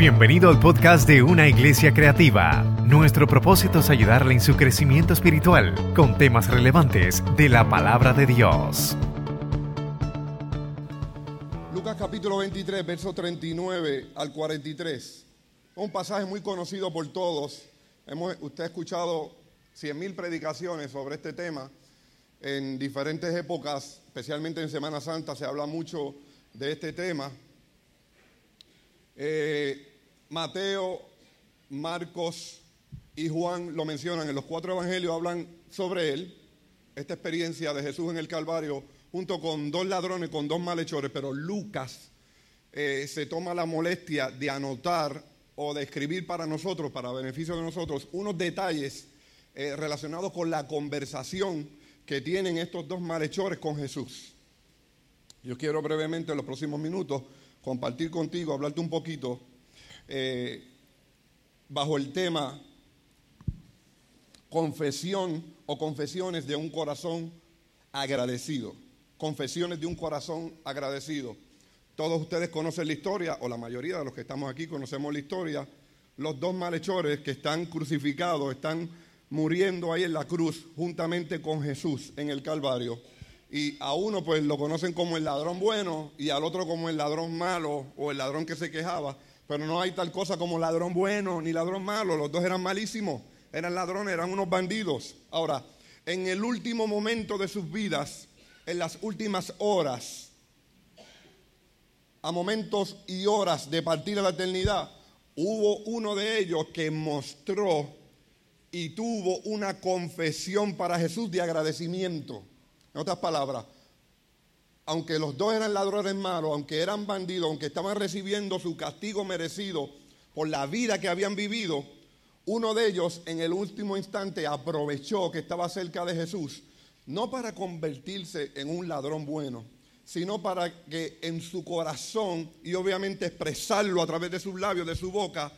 Bienvenido al podcast de Una Iglesia Creativa. Nuestro propósito es ayudarle en su crecimiento espiritual con temas relevantes de la palabra de Dios. Lucas capítulo 23, verso 39 al 43. Un pasaje muy conocido por todos. Hemos, usted ha escuchado cien mil predicaciones sobre este tema. En diferentes épocas, especialmente en Semana Santa, se habla mucho de este tema. Eh, Mateo, Marcos y Juan lo mencionan, en los cuatro evangelios hablan sobre él, esta experiencia de Jesús en el Calvario, junto con dos ladrones, con dos malhechores, pero Lucas eh, se toma la molestia de anotar o de escribir para nosotros, para beneficio de nosotros, unos detalles eh, relacionados con la conversación que tienen estos dos malhechores con Jesús. Yo quiero brevemente en los próximos minutos compartir contigo, hablarte un poquito eh, bajo el tema confesión o confesiones de un corazón agradecido. Confesiones de un corazón agradecido. Todos ustedes conocen la historia, o la mayoría de los que estamos aquí conocemos la historia. Los dos malhechores que están crucificados, están muriendo ahí en la cruz juntamente con Jesús en el Calvario. Y a uno pues lo conocen como el ladrón bueno y al otro como el ladrón malo o el ladrón que se quejaba. Pero no hay tal cosa como ladrón bueno ni ladrón malo. Los dos eran malísimos. Eran ladrones, eran unos bandidos. Ahora, en el último momento de sus vidas, en las últimas horas, a momentos y horas de partir a la eternidad, hubo uno de ellos que mostró y tuvo una confesión para Jesús de agradecimiento. En otras palabras, aunque los dos eran ladrones malos, aunque eran bandidos, aunque estaban recibiendo su castigo merecido por la vida que habían vivido, uno de ellos en el último instante aprovechó que estaba cerca de Jesús, no para convertirse en un ladrón bueno, sino para que en su corazón y obviamente expresarlo a través de sus labios, de su boca,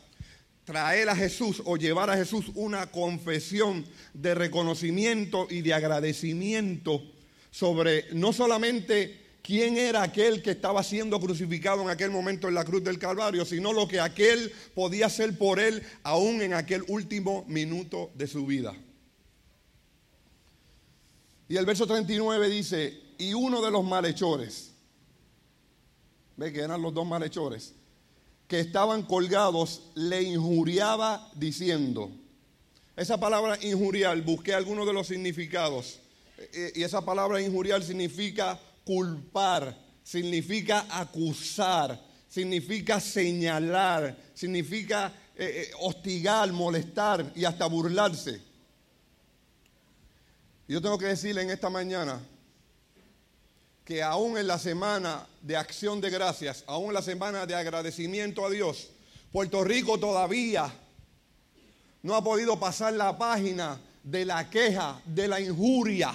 traer a Jesús o llevar a Jesús una confesión de reconocimiento y de agradecimiento sobre no solamente quién era aquel que estaba siendo crucificado en aquel momento en la cruz del Calvario, sino lo que aquel podía hacer por él aún en aquel último minuto de su vida. Y el verso 39 dice, y uno de los malhechores, ve que eran los dos malhechores, que estaban colgados, le injuriaba diciendo, esa palabra injuriar, busqué algunos de los significados, eh, y esa palabra injuriar significa culpar, significa acusar, significa señalar, significa eh, eh, hostigar, molestar y hasta burlarse. Yo tengo que decirle en esta mañana que aún en la semana de acción de gracias, aún en la semana de agradecimiento a Dios, Puerto Rico todavía no ha podido pasar la página de la queja, de la injuria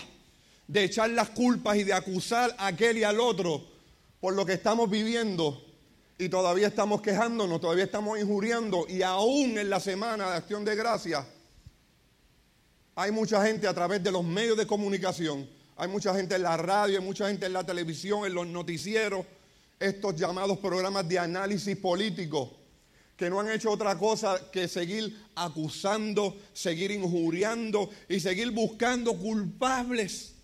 de echar las culpas y de acusar a aquel y al otro por lo que estamos viviendo. Y todavía estamos quejándonos, todavía estamos injuriando. Y aún en la semana de acción de gracia hay mucha gente a través de los medios de comunicación, hay mucha gente en la radio, hay mucha gente en la televisión, en los noticieros, estos llamados programas de análisis político que no han hecho otra cosa que seguir acusando, seguir injuriando y seguir buscando culpables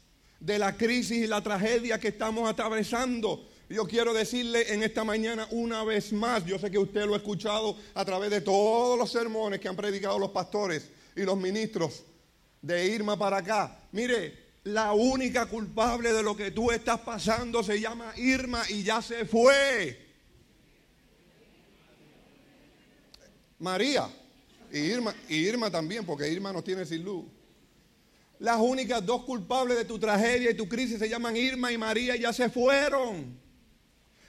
de la crisis y la tragedia que estamos atravesando. Yo quiero decirle en esta mañana una vez más, yo sé que usted lo ha escuchado a través de todos los sermones que han predicado los pastores y los ministros de Irma para acá. Mire, la única culpable de lo que tú estás pasando se llama Irma y ya se fue. María y Irma, y Irma también, porque Irma no tiene sin luz. Las únicas dos culpables de tu tragedia y tu crisis se llaman Irma y María, ya se fueron.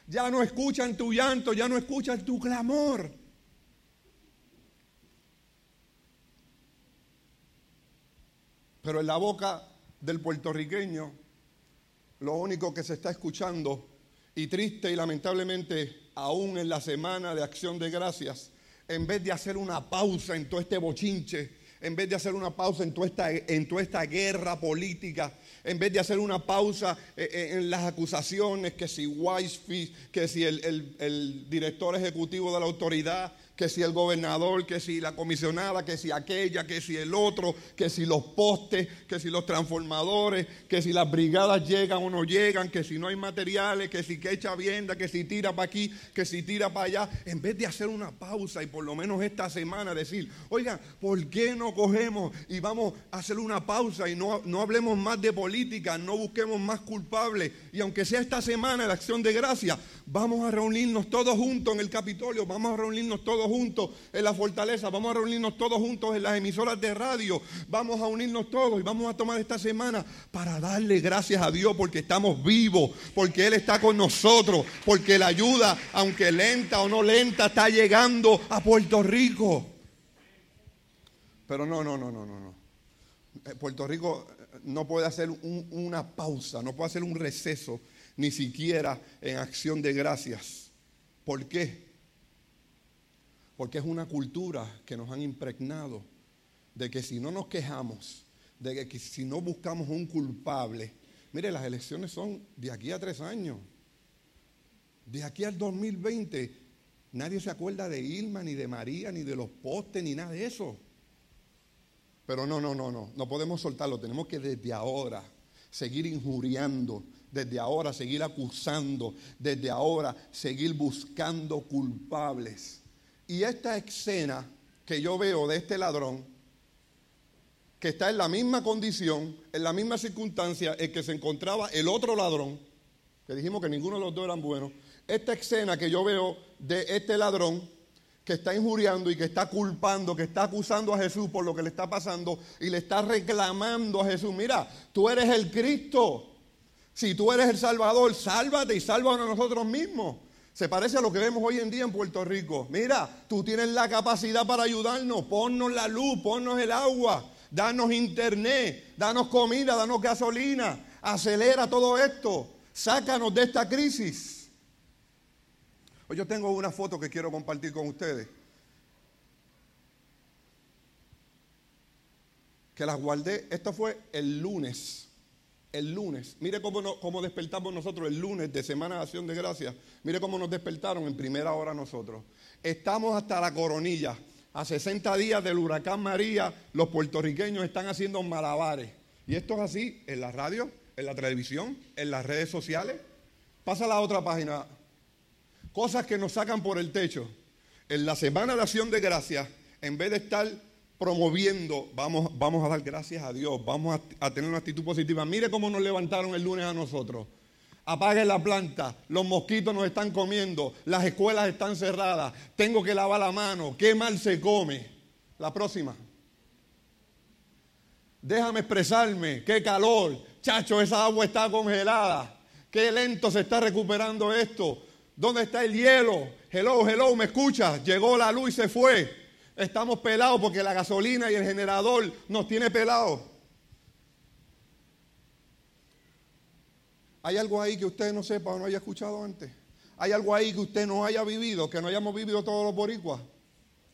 Ya no escuchan tu llanto, ya no escuchan tu clamor. Pero en la boca del puertorriqueño, lo único que se está escuchando, y triste y lamentablemente aún en la semana de acción de gracias, en vez de hacer una pausa en todo este bochinche, en vez de hacer una pausa en toda esta, en toda esta guerra política, en vez de hacer una pausa eh, eh, en las acusaciones, que si Wisefield, que si el, director ejecutivo de la autoridad que si el gobernador, que si la comisionada, que si aquella, que si el otro, que si los postes, que si los transformadores, que si las brigadas llegan o no llegan, que si no hay materiales, que si que echa vienda, que si tira para aquí, que si tira para allá, en vez de hacer una pausa y por lo menos esta semana decir, oigan, ¿por qué no cogemos y vamos a hacer una pausa y no, no hablemos más de política, no busquemos más culpables y aunque sea esta semana la acción de gracia, vamos a reunirnos todos juntos en el Capitolio, vamos a reunirnos todos juntos en la fortaleza, vamos a reunirnos todos juntos en las emisoras de radio, vamos a unirnos todos y vamos a tomar esta semana para darle gracias a Dios porque estamos vivos, porque Él está con nosotros, porque la ayuda, aunque lenta o no lenta, está llegando a Puerto Rico. Pero no, no, no, no, no. no. Eh, Puerto Rico eh, no puede hacer una pausa, no puede hacer un receso, ni siquiera en acción de gracias. ¿Por qué? Porque es una cultura que nos han impregnado de que si no nos quejamos, de que si no buscamos un culpable, mire, las elecciones son de aquí a tres años. De aquí al 2020, nadie se acuerda de Irma, ni de María, ni de los postes, ni nada de eso. Pero no, no, no, no, no podemos soltarlo. Tenemos que desde ahora seguir injuriando, desde ahora seguir acusando, desde ahora seguir buscando culpables. Y esta escena que yo veo de este ladrón, que está en la misma condición, en la misma circunstancia en que se encontraba el otro ladrón, que dijimos que ninguno de los dos eran buenos, esta escena que yo veo de este ladrón que está injuriando y que está culpando, que está acusando a Jesús por lo que le está pasando y le está reclamando a Jesús, mira, tú eres el Cristo, si tú eres el Salvador, sálvate y sálvanos a nosotros mismos. Se parece a lo que vemos hoy en día en Puerto Rico. Mira, tú tienes la capacidad para ayudarnos, ponnos la luz, ponnos el agua, danos internet, danos comida, danos gasolina, acelera todo esto, sácanos de esta crisis. Hoy yo tengo una foto que quiero compartir con ustedes. Que las guardé, esto fue el lunes el lunes. Mire cómo, despertamos nosotros el lunes de Semana de Acción de Gracias. Mire cómo nos despertaron en primera hora nosotros. Estamos hasta la coronilla. A 60 días del huracán María, los puertorriqueños están haciendo malabares. Y esto es así en la radio, en la televisión, en las redes sociales. Pasa a la otra página. Cosas que nos sacan por el techo. En la Semana de Acción de Gracias, en vez de estar promoviendo, vamos, vamos a dar gracias a Dios, vamos a, tener una actitud positiva. Mire cómo nos levantaron el lunes a nosotros. Apaguen la planta, los mosquitos nos están comiendo, las escuelas están cerradas, tengo que lavar la mano, qué mal se come. La próxima. Déjame expresarme, qué calor, chacho, esa agua está congelada, qué lento se está recuperando esto. ¿Dónde está el hielo? Hello, hello, ¿me escuchas? Llegó la luz y se fue. Estamos pelados porque la gasolina y el generador nos tiene pelados. ¿Hay algo ahí que usted no sepa o no haya escuchado antes? ¿Hay algo ahí que usted no haya vivido, que no hayamos vivido todos los boricuas?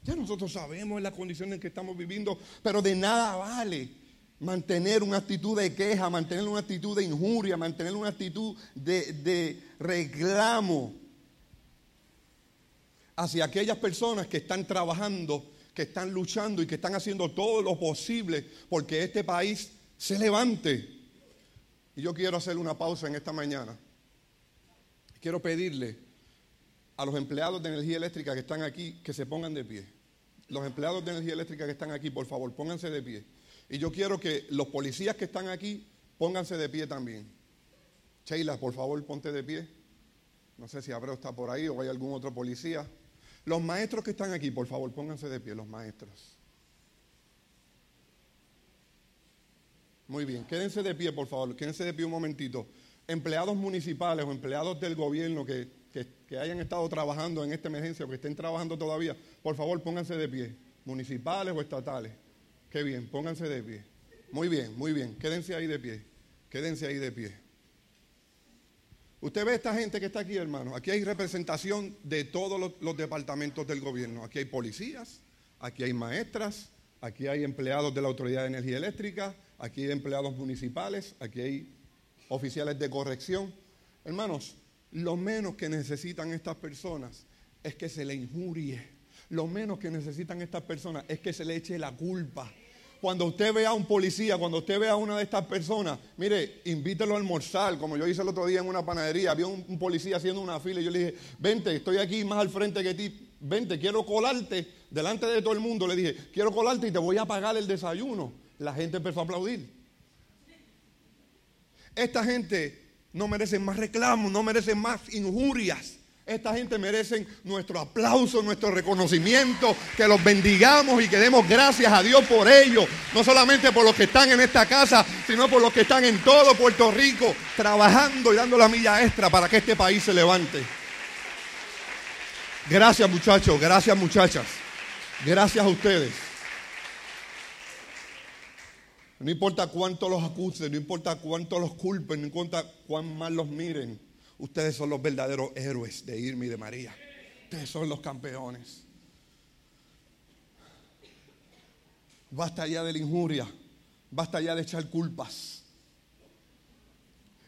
Ya nosotros sabemos las condiciones en que estamos viviendo, pero de nada vale mantener una actitud de queja, mantener una actitud de injuria, mantener una actitud de, de reclamo hacia aquellas personas que están trabajando, que están luchando y que están haciendo todo lo posible porque este país se levante. Y yo quiero hacer una pausa en esta mañana. Quiero pedirle a los empleados de energía eléctrica que están aquí que se pongan de pie. Los empleados de energía eléctrica que están aquí, por favor, pónganse de pie. Y yo quiero que los policías que están aquí pónganse de pie también. Sheila, por favor, ponte de pie. No sé si Abreu está por ahí o hay algún otro policía. Los maestros que están aquí, por favor, pónganse de pie, los maestros. Muy bien, quédense de pie, por favor, quédense de pie un momentito. Empleados municipales o empleados del gobierno que, que hayan estado trabajando en esta emergencia o que estén trabajando todavía, por favor, pónganse de pie, municipales o estatales. Qué bien, pónganse de pie. Muy bien, muy bien, quédense ahí de pie, quédense ahí de pie. Usted ve esta gente que está aquí, hermano. Aquí hay representación de todos los, departamentos del gobierno. Aquí hay policías, aquí hay maestras, aquí hay empleados de la Autoridad de Energía Eléctrica, aquí hay empleados municipales, aquí hay oficiales de corrección. Hermanos, lo menos que necesitan estas personas es que se le injurie. Lo menos que necesitan estas personas es que se le eche la culpa. Cuando usted vea a un policía, cuando usted vea a una de estas personas, mire, invítelo a almorzar, como yo hice el otro día en una panadería, había un, policía haciendo una fila y yo le dije, vente, estoy aquí más al frente que ti, vente, quiero colarte delante de todo el mundo. Le dije, quiero colarte y te voy a pagar el desayuno. La gente empezó a aplaudir. Esta gente no merece más reclamos, no merece más injurias. Esta gente merece nuestro aplauso, nuestro reconocimiento, que los bendigamos y que demos gracias a Dios por ellos. No solamente por los que están en esta casa, sino por los que están en todo Puerto Rico, trabajando y dando la milla extra para que este país se levante. Gracias muchachos, gracias muchachas, gracias a ustedes. No importa cuánto los acusen, no importa cuánto los culpen, no importa cuán mal los miren. Ustedes son los verdaderos héroes de Irma y de María. Ustedes son los campeones. Basta ya de la injuria. Basta ya de echar culpas.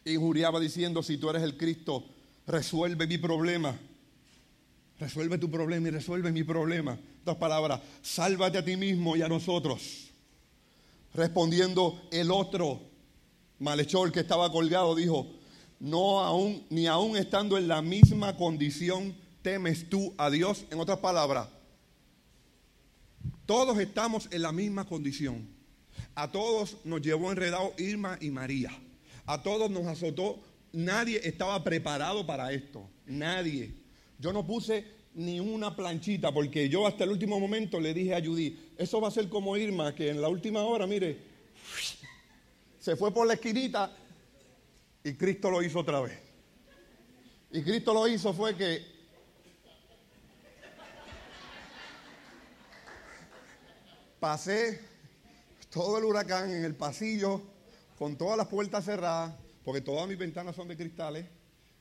Injuriaba diciendo, si tú eres el Cristo, resuelve mi problema. Resuelve tu problema y resuelve mi problema. Dos palabras, sálvate a ti mismo y a nosotros. Respondiendo el otro malhechor que estaba colgado, dijo, no aún, ni aún estando en la misma condición, temes tú a Dios. En otras palabras, todos estamos en la misma condición. A todos nos llevó enredado Irma y María. A todos nos azotó. Nadie estaba preparado para esto. Nadie. Yo no puse ni una planchita, porque yo hasta el último momento le dije a Judy, eso va a ser como Irma, que en la última hora, mire, se fue por la esquinita y Cristo lo hizo otra vez. Y Cristo lo hizo fue que pasé todo el huracán en el pasillo con todas las puertas cerradas, porque todas mis ventanas son de cristales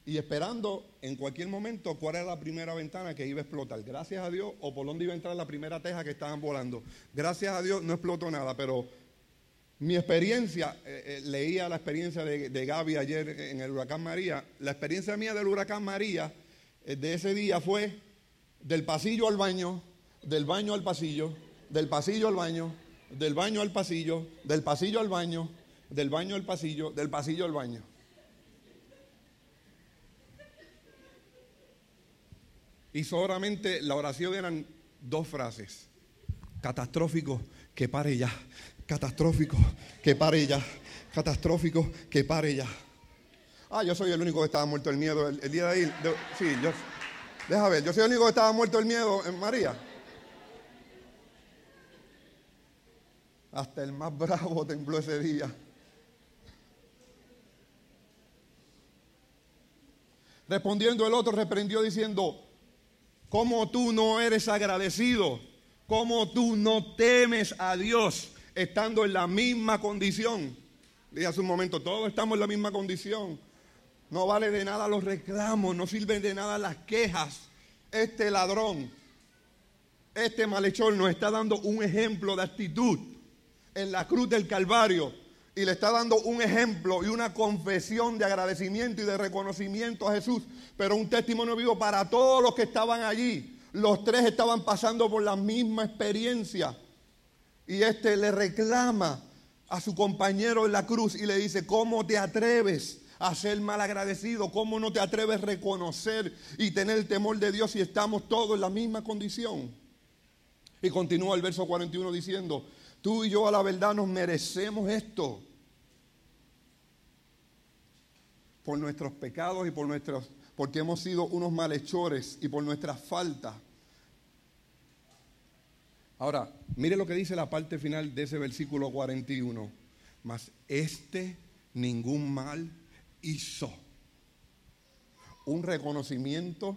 y esperando en cualquier momento cuál era la primera ventana que iba a explotar. Gracias a Dios, o por dónde iba a entrar la primera teja que estaban volando. Gracias a Dios no explotó nada, pero mi experiencia, eh, eh, leía la experiencia de, Gaby ayer en el huracán María. La experiencia mía del huracán María eh, de ese día fue del pasillo al baño, del baño al pasillo, del pasillo al baño, del baño al pasillo, del pasillo al baño, del baño al pasillo, del pasillo al baño. Y solamente la oración eran dos frases. Catastrófico, que pare ya. Catastrófico, que pare ya. Catastrófico, que pare ya. Ah, yo soy el único que estaba muerto del miedo el, día de ahí. Sí, yo. Deja ver, yo soy el único que estaba muerto del miedo en María. Hasta el más bravo tembló ese día. Respondiendo el otro, reprendió diciendo, ¿Cómo tú no eres agradecido? ¿Cómo tú no temes a Dios estando en la misma condición? Dije hace un momento, todos estamos en la misma condición. No vale de nada los reclamos, no sirven de nada las quejas. Este ladrón, este malhechor nos está dando un ejemplo de actitud en la cruz del Calvario y le está dando un ejemplo y una confesión de agradecimiento y de reconocimiento a Jesús, pero un testimonio vivo para todos los que estaban allí. Los tres estaban pasando por la misma experiencia. Y este le reclama a su compañero en la cruz y le dice, ¿cómo te atreves a ser mal agradecido? ¿Cómo no te atreves a reconocer y tener el temor de Dios si estamos todos en la misma condición? Y continúa el verso 41 diciendo, Tú y yo a la verdad nos merecemos esto. Por nuestros pecados y por nuestros, porque hemos sido unos malhechores y por nuestras faltas. Ahora, mire lo que dice la parte final de ese versículo 41. Mas este ningún mal hizo. Un reconocimiento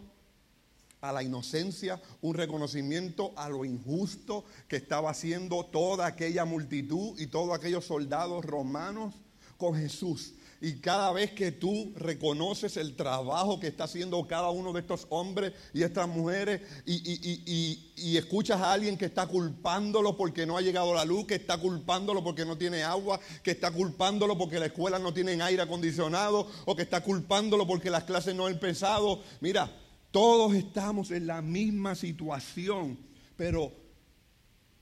a la inocencia, un reconocimiento a lo injusto que estaba haciendo toda aquella multitud y todos aquellos soldados romanos con Jesús. Y cada vez que tú reconoces el trabajo que está haciendo cada uno de estos hombres y estas mujeres y, escuchas a alguien que está culpándolo porque no ha llegado la luz, que está culpándolo porque no tiene agua, que está culpándolo porque la escuela no tiene aire acondicionado o que está culpándolo porque las clases no han empezado. Mira, todos estamos en la misma situación. Pero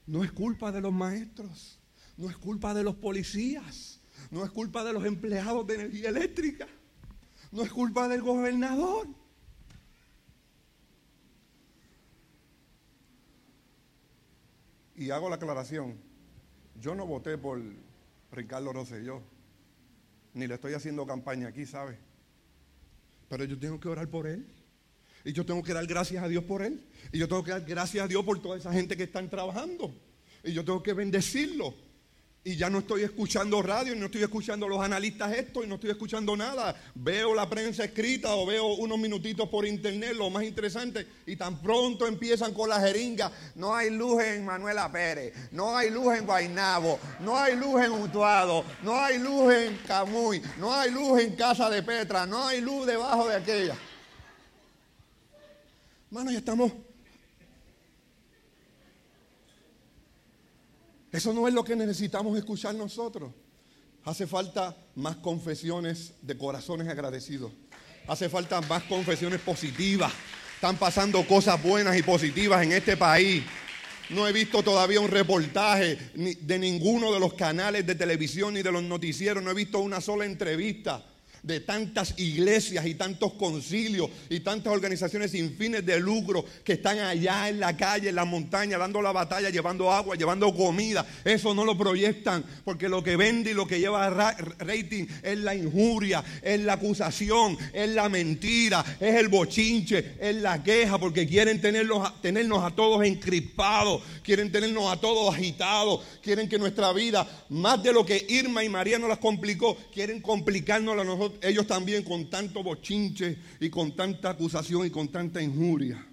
no es culpa de los maestros, no es culpa de los policías, no es culpa de los empleados de energía eléctrica, no es culpa del gobernador. Y hago la aclaración, yo no voté por Ricardo Rosselló, ni le estoy haciendo campaña aquí, ¿sabe? Pero yo tengo que orar por él. Y yo tengo que dar gracias a Dios por él. Y yo tengo que dar gracias a Dios por toda esa gente que están trabajando. Y yo tengo que bendecirlo. Y ya no estoy escuchando radio, no estoy escuchando los analistas esto, y no estoy escuchando nada. Veo la prensa escrita o veo unos minutitos por internet, lo más interesante, y tan pronto empiezan con la jeringa. No hay luz en Manuela Pérez, no hay luz en Guainabo, no hay luz en Utuado, no hay luz en Camuy, no hay luz en Casa de Petra, no hay luz debajo de aquella. Hermano, ya estamos Eso no es lo que necesitamos escuchar nosotros. Hace falta más confesiones de corazones agradecidos. Hace falta más confesiones positivas. Están pasando cosas buenas y positivas en este país. No he visto todavía un reportaje de ninguno de los canales de televisión ni de los noticieros. No he visto una sola entrevista de tantas iglesias y tantos concilios y tantas organizaciones sin fines de lucro que están allá en la calle, en la montaña, dando la batalla, llevando agua, llevando comida. Eso no lo proyectan porque lo que vende y lo que lleva rating es la injuria, es la acusación, es la mentira, es el bochinche, es la queja porque quieren tenerlos, tenernos a todos encripados, quieren tenernos a todos agitados, quieren que nuestra vida, más de lo que Irma y María nos las complicó, quieren complicarnos a nosotros ellos también con tanto bochinche y con tanta acusación y con tanta injuria.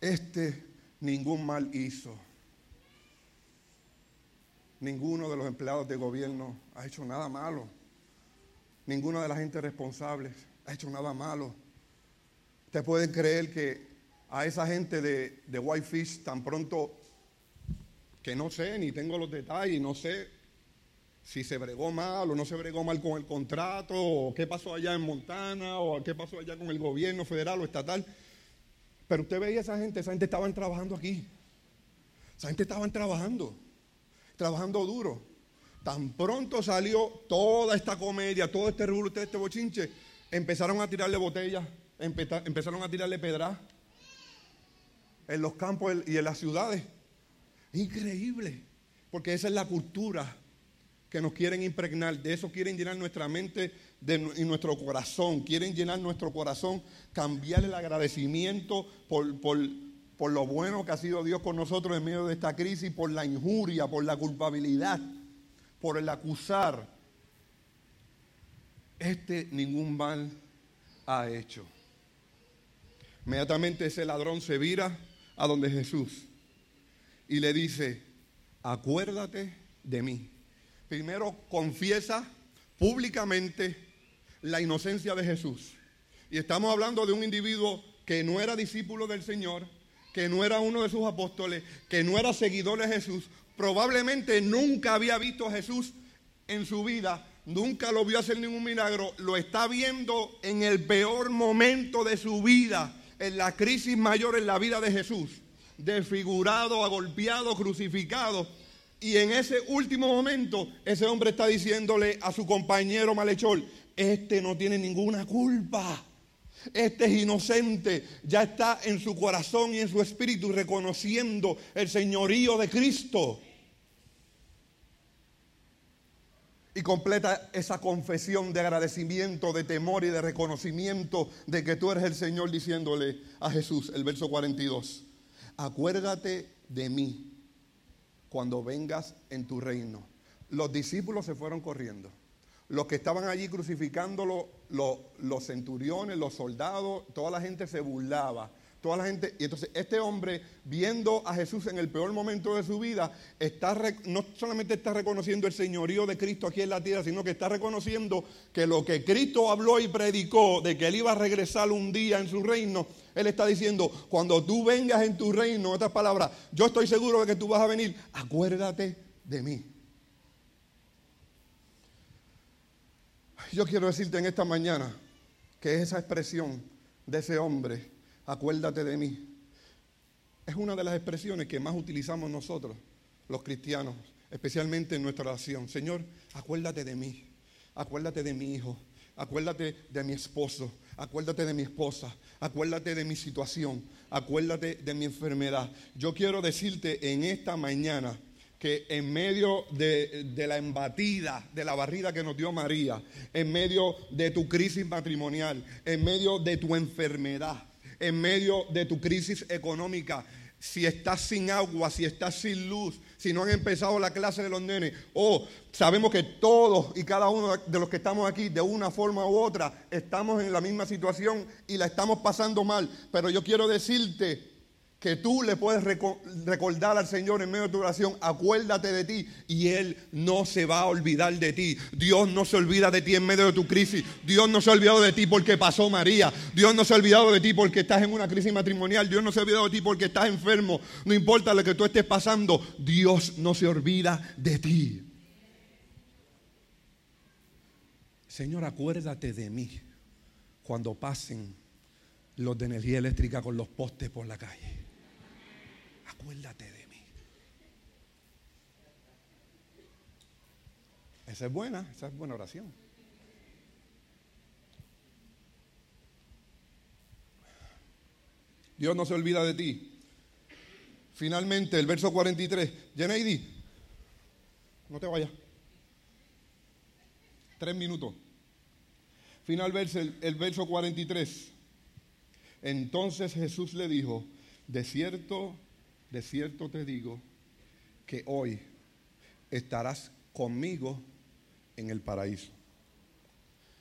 Este ningún mal hizo. Ninguno de los empleados de gobierno ha hecho nada malo. Ninguno de la gente responsable ha hecho nada malo. Ustedes pueden creer que a esa gente de, de Whitefish tan pronto que no sé, ni tengo los detalles, no sé si se bregó mal o no se bregó mal con el contrato, o qué pasó allá en Montana, o qué pasó allá con el gobierno federal o estatal. Pero usted veía a esa gente, esa gente estaban trabajando aquí. Esa gente estaban trabajando, trabajando duro. Tan pronto salió toda esta comedia, todo este rulo, este bochinche, empezaron a tirarle botellas, empezaron a tirarle pedras en los campos y en las ciudades. Increíble, porque esa es la cultura que nos quieren impregnar, de eso quieren llenar nuestra mente y nuestro corazón, quieren llenar nuestro corazón, cambiar el agradecimiento por, por, por lo bueno que ha sido Dios con nosotros en medio de esta crisis, por la injuria, por la culpabilidad, por el acusar. Este ningún mal ha hecho. Inmediatamente ese ladrón se vira a donde Jesús y le dice, acuérdate de mí primero confiesa públicamente la inocencia de Jesús. Y estamos hablando de un individuo que no era discípulo del Señor, que no era uno de sus apóstoles, que no era seguidor de Jesús, probablemente nunca había visto a Jesús en su vida, nunca lo vio hacer ningún milagro, lo está viendo en el peor momento de su vida, en la crisis mayor en la vida de Jesús, desfigurado, agolpeado, crucificado y en ese último momento, ese hombre está diciéndole a su compañero malhechor, este no tiene ninguna culpa. Este es inocente, ya está en su corazón y en su espíritu reconociendo el señorío de Cristo. Y completa esa confesión de agradecimiento, de temor y de reconocimiento de que tú eres el Señor diciéndole a Jesús, el verso 42, acuérdate de mí cuando vengas en tu reino. Los discípulos se fueron corriendo. Los que estaban allí crucificándolo, los, centuriones, los soldados, toda la gente se burlaba. Toda la gente, y entonces este hombre, viendo a Jesús en el peor momento de su vida, está, no solamente está reconociendo el señorío de Cristo aquí en la tierra, sino que está reconociendo que lo que Cristo habló y predicó de que él iba a regresar un día en su reino, él está diciendo, cuando tú vengas en tu reino, otras palabras, yo estoy seguro de que tú vas a venir, acuérdate de mí. Yo quiero decirte en esta mañana que esa expresión de ese hombre acuérdate de mí. Es una de las expresiones que más utilizamos nosotros, los cristianos, especialmente en nuestra oración. Señor, acuérdate de mí, acuérdate de mi hijo, acuérdate de mi esposo, acuérdate de mi esposa, acuérdate de mi situación, acuérdate de mi enfermedad. Yo quiero decirte en esta mañana que en medio de, la embatida, de la barrida que nos dio María, en medio de tu crisis matrimonial, en medio de tu enfermedad, en medio de tu crisis económica, si estás sin agua, si estás sin luz, si no han empezado la clase de los nenes, o sabemos que todos y cada uno de los que estamos aquí, de una forma u otra, estamos en la misma situación y la estamos pasando mal. Pero yo quiero decirte que tú le puedes recordar al Señor en medio de tu oración, acuérdate de ti y Él no se va a olvidar de ti. Dios no se olvida de ti en medio de tu crisis. Dios no se ha olvidado de ti porque pasó María. Dios no se ha olvidado de ti porque estás en una crisis matrimonial. Dios no se ha olvidado de ti porque estás enfermo. No importa lo que tú estés pasando, Dios no se olvida de ti. Señor, acuérdate de mí cuando pasen los de energía eléctrica con los postes por la calle acuérdate de mí. Esa es buena, esa es buena oración. Dios no se olvida de ti. Finalmente, el verso 43. Yeneidi, no te vayas. Tres minutos. Final verso, el, el verso 43. Entonces Jesús le dijo, de cierto de cierto te digo que hoy estarás conmigo en el paraíso.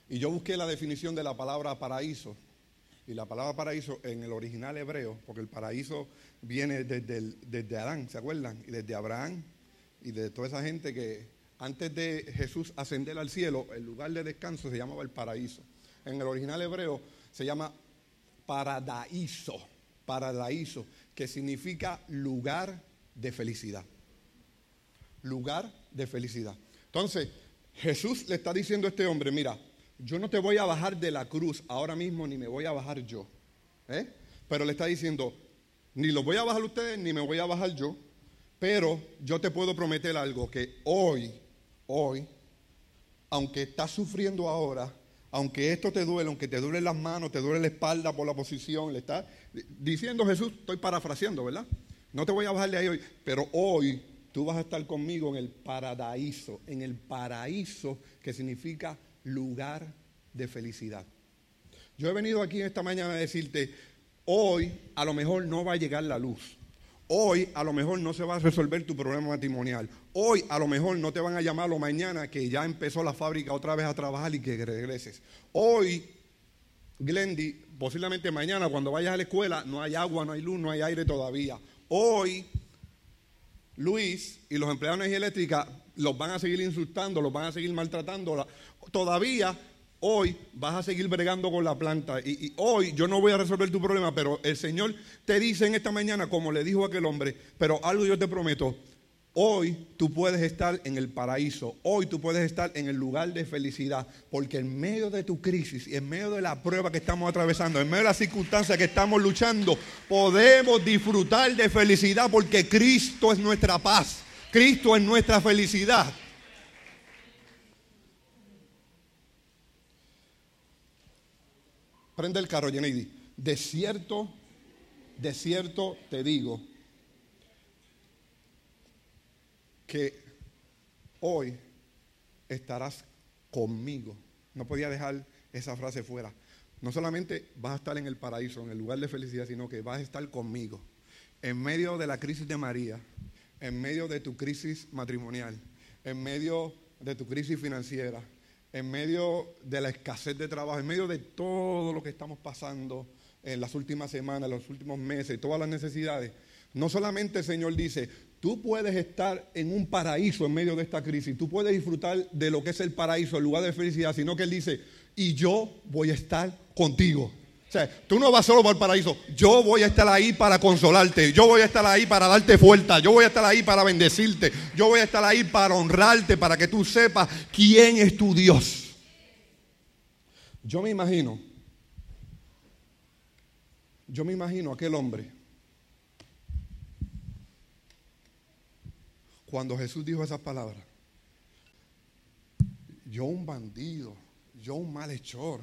Y yo busqué la definición de la palabra paraíso. Y la palabra paraíso en el original hebreo, porque el paraíso viene desde, desde Adán, ¿se acuerdan? Y desde Abraham y de toda esa gente que antes de Jesús ascender al cielo, el lugar de descanso se llamaba el paraíso. En el original hebreo se llama paradaíso, paradaíso que significa lugar de felicidad. Lugar de felicidad. Entonces, Jesús le está diciendo a este hombre, mira, yo no te voy a bajar de la cruz ahora mismo, ni me voy a bajar yo. ¿eh? Pero le está diciendo, ni lo voy a bajar ustedes, ni me voy a bajar yo, pero yo te puedo prometer algo, que hoy, hoy, aunque estás sufriendo ahora, aunque esto te duele, aunque te duele las manos, te duele la espalda por la posición, le está diciendo Jesús, estoy parafraseando, ¿verdad? No te voy a bajar de ahí hoy, pero hoy tú vas a estar conmigo en el paraíso, en el paraíso que significa lugar de felicidad. Yo he venido aquí esta mañana a decirte, hoy a lo mejor no va a llegar la luz. Hoy a lo mejor no se va a resolver tu problema matrimonial. Hoy a lo mejor no te van a llamar lo mañana que ya empezó la fábrica otra vez a trabajar y que regreses. Hoy, Glendy, posiblemente mañana cuando vayas a la escuela no hay agua, no hay luz, no hay aire todavía. Hoy, Luis y los empleados de energía eléctrica los van a seguir insultando, los van a seguir maltratando. Todavía Hoy vas a seguir bregando con la planta y, hoy yo no voy a resolver tu problema, pero el Señor te dice en esta mañana, como le dijo aquel hombre, pero algo yo te prometo, hoy tú puedes estar en el paraíso, hoy tú puedes estar en el lugar de felicidad, porque en medio de tu crisis y en medio de la prueba que estamos atravesando, en medio de las circunstancias que estamos luchando, podemos disfrutar de felicidad porque Cristo es nuestra paz, Cristo es nuestra felicidad. Prende el carro, Jenny. De cierto, de cierto te digo que hoy estarás conmigo. No podía dejar esa frase fuera. No solamente vas a estar en el paraíso, en el lugar de felicidad, sino que vas a estar conmigo. En medio de la crisis de María, en medio de tu crisis matrimonial, en medio de tu crisis financiera, en medio de la escasez de trabajo, en medio de todo lo que estamos pasando en las últimas semanas, los últimos meses, todas las necesidades, no solamente el Señor dice, tú puedes estar en un paraíso en medio de esta crisis, tú puedes disfrutar de lo que es el paraíso, el lugar de felicidad, sino que Él dice, y yo voy a estar contigo. O sea, tú no vas solo para el paraíso. Yo voy a estar ahí para consolarte. Yo voy a estar ahí para darte fuerza. Yo voy a estar ahí para bendecirte. Yo voy a estar ahí para honrarte, para que tú sepas quién es tu Dios. Yo me imagino Yo me imagino aquel hombre. Cuando Jesús dijo esas palabras, yo un bandido, yo un malhechor,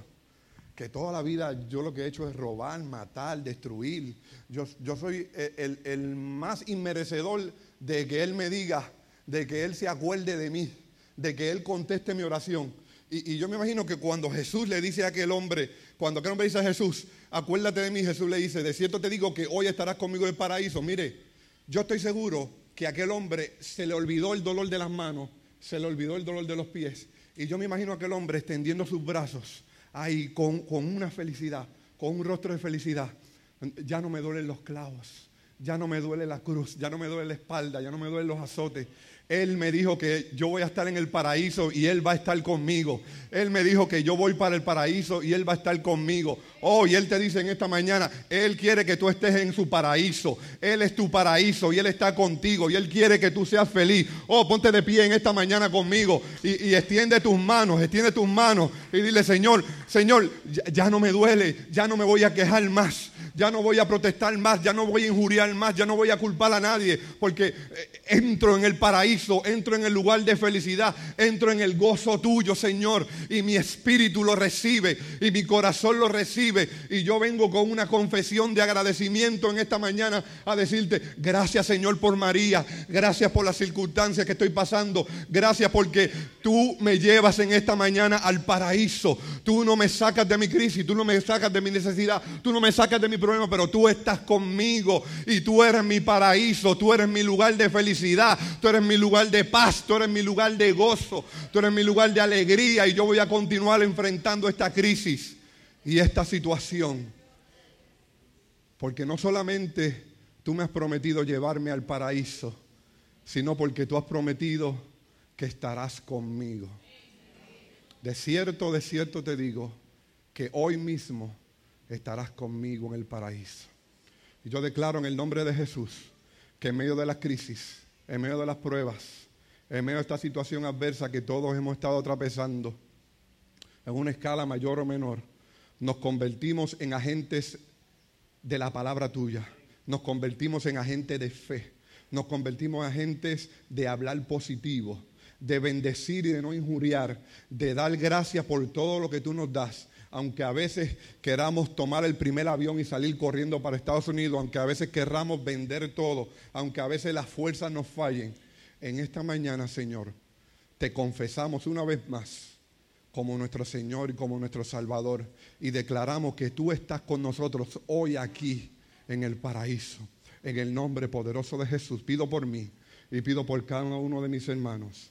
que toda la vida yo lo que he hecho es robar, matar, destruir. Yo, yo soy el, el, más inmerecedor de que Él me diga, de que Él se acuerde de mí, de que Él conteste mi oración. Y, y, yo me imagino que cuando Jesús le dice a aquel hombre, cuando aquel hombre dice a Jesús, acuérdate de mí, Jesús le dice, de cierto te digo que hoy estarás conmigo en el paraíso. Mire, yo estoy seguro que a aquel hombre se le olvidó el dolor de las manos, se le olvidó el dolor de los pies. Y yo me imagino a aquel hombre extendiendo sus brazos ahí con, una felicidad, con un rostro de felicidad. Ya no me duelen los clavos, ya no me duele la cruz, ya no me duele la espalda, ya no me duelen los azotes, él me dijo que yo voy a estar en el paraíso y Él va a estar conmigo. Él me dijo que yo voy para el paraíso y Él va a estar conmigo. Oh, y Él te dice en esta mañana, Él quiere que tú estés en su paraíso. Él es tu paraíso y Él está contigo y Él quiere que tú seas feliz. Oh, ponte de pie en esta mañana conmigo y, extiende tus manos, extiende tus manos y dile, Señor, Señor, ya no me duele, ya no me voy a quejar más ya no voy a protestar más, ya no voy a injuriar más, ya no voy a culpar a nadie, porque eh, entro en el paraíso, entro en el lugar de felicidad, entro en el gozo tuyo, Señor, y mi espíritu lo recibe y mi corazón lo recibe, y yo vengo con una confesión de agradecimiento en esta mañana a decirte, gracias Señor por María, gracias por las circunstancias que estoy pasando, gracias porque tú me llevas en esta mañana al paraíso, tú no me sacas de mi crisis, tú no me sacas de mi necesidad, tú no me sacas de mi pero tú estás conmigo y tú eres mi paraíso, tú eres mi lugar de felicidad, tú eres mi lugar de paz, tú eres mi lugar de gozo, tú eres mi lugar de alegría y yo voy a continuar enfrentando esta crisis y esta situación. Porque no solamente tú me has prometido llevarme al paraíso, sino porque tú has prometido que estarás conmigo. De cierto, de cierto te digo que hoy mismo estarás conmigo en el paraíso. Y yo declaro en el nombre de Jesús que en medio de las crisis, en medio de las pruebas, en medio de esta situación adversa que todos hemos estado atravesando, en una escala mayor o menor, nos convertimos en agentes de la palabra tuya, nos convertimos en agentes de fe, nos convertimos en agentes de hablar positivo, de bendecir y de no injuriar, de dar gracias por todo lo que tú nos das aunque a veces queramos tomar el primer avión y salir corriendo para Estados Unidos, aunque a veces querramos vender todo, aunque a veces las fuerzas nos fallen, en esta mañana, Señor, te confesamos una vez más como nuestro Señor y como nuestro Salvador y declaramos que tú estás con nosotros hoy aquí en el paraíso. En el nombre poderoso de Jesús, pido por mí y pido por cada uno de mis hermanos.